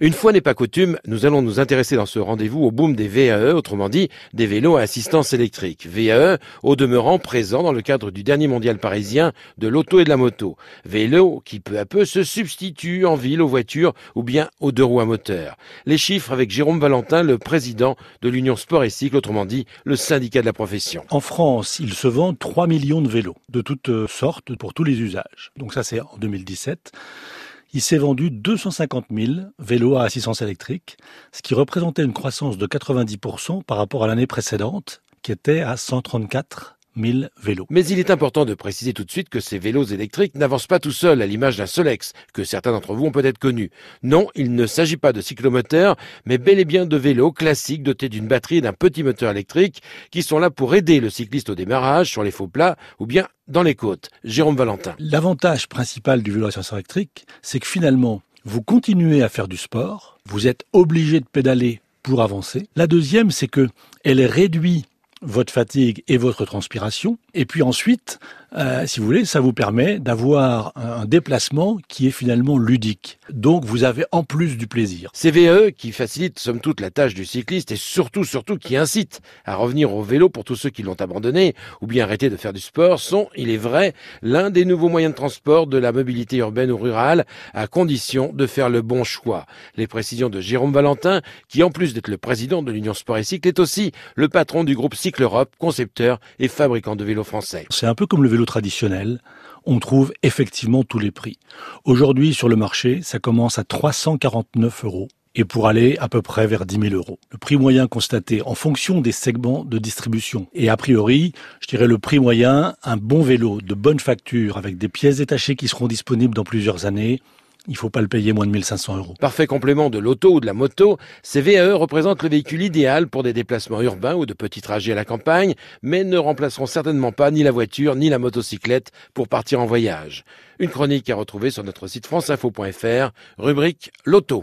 Une fois n'est pas coutume, nous allons nous intéresser dans ce rendez-vous au boom des VAE, autrement dit des vélos à assistance électrique. VAE, au demeurant présent dans le cadre du dernier mondial parisien de l'auto et de la moto. Vélo qui peu à peu se substitue en ville aux voitures ou bien aux deux roues à moteur. Les chiffres avec Jérôme Valentin, le président de l'Union Sport et Cycle, autrement dit le syndicat de la profession. En France, il se vend 3 millions de vélos de toutes sortes pour tous les usages. Donc ça c'est en 2017 il s'est vendu 250 000 vélos à assistance électrique, ce qui représentait une croissance de 90% par rapport à l'année précédente, qui était à 134 vélos. Mais il est important de préciser tout de suite que ces vélos électriques n'avancent pas tout seuls à l'image d'un Solex, que certains d'entre vous ont peut-être connu. Non, il ne s'agit pas de cyclomoteurs, mais bel et bien de vélos classiques dotés d'une batterie et d'un petit moteur électrique qui sont là pour aider le cycliste au démarrage sur les faux plats ou bien dans les côtes. Jérôme Valentin. L'avantage principal du vélo à électrique, c'est que finalement, vous continuez à faire du sport, vous êtes obligé de pédaler pour avancer. La deuxième, c'est que elle réduit votre fatigue et votre transpiration. Et puis ensuite, euh, si vous voulez, ça vous permet d'avoir un déplacement qui est finalement ludique. Donc vous avez en plus du plaisir. CVE qui facilite somme toute la tâche du cycliste et surtout, surtout qui incite à revenir au vélo pour tous ceux qui l'ont abandonné ou bien arrêté de faire du sport sont, il est vrai, l'un des nouveaux moyens de transport de la mobilité urbaine ou rurale à condition de faire le bon choix. Les précisions de Jérôme Valentin qui en plus d'être le président de l'Union Sport et Cycle est aussi le patron du groupe Cycle Europe, concepteur et fabricant de vélos C'est un peu comme le vélo traditionnel, on trouve effectivement tous les prix. Aujourd'hui, sur le marché, ça commence à 349 euros et pour aller à peu près vers 10 000 euros. Le prix moyen constaté en fonction des segments de distribution. Et a priori, je dirais le prix moyen, un bon vélo de bonne facture avec des pièces détachées qui seront disponibles dans plusieurs années, il faut pas le payer moins de 1500 euros. Parfait complément de l'auto ou de la moto, ces VAE représentent le véhicule idéal pour des déplacements urbains ou de petits trajets à la campagne, mais ne remplaceront certainement pas ni la voiture ni la motocyclette pour partir en voyage. Une chronique à retrouver sur notre site franceinfo.fr, rubrique L'auto.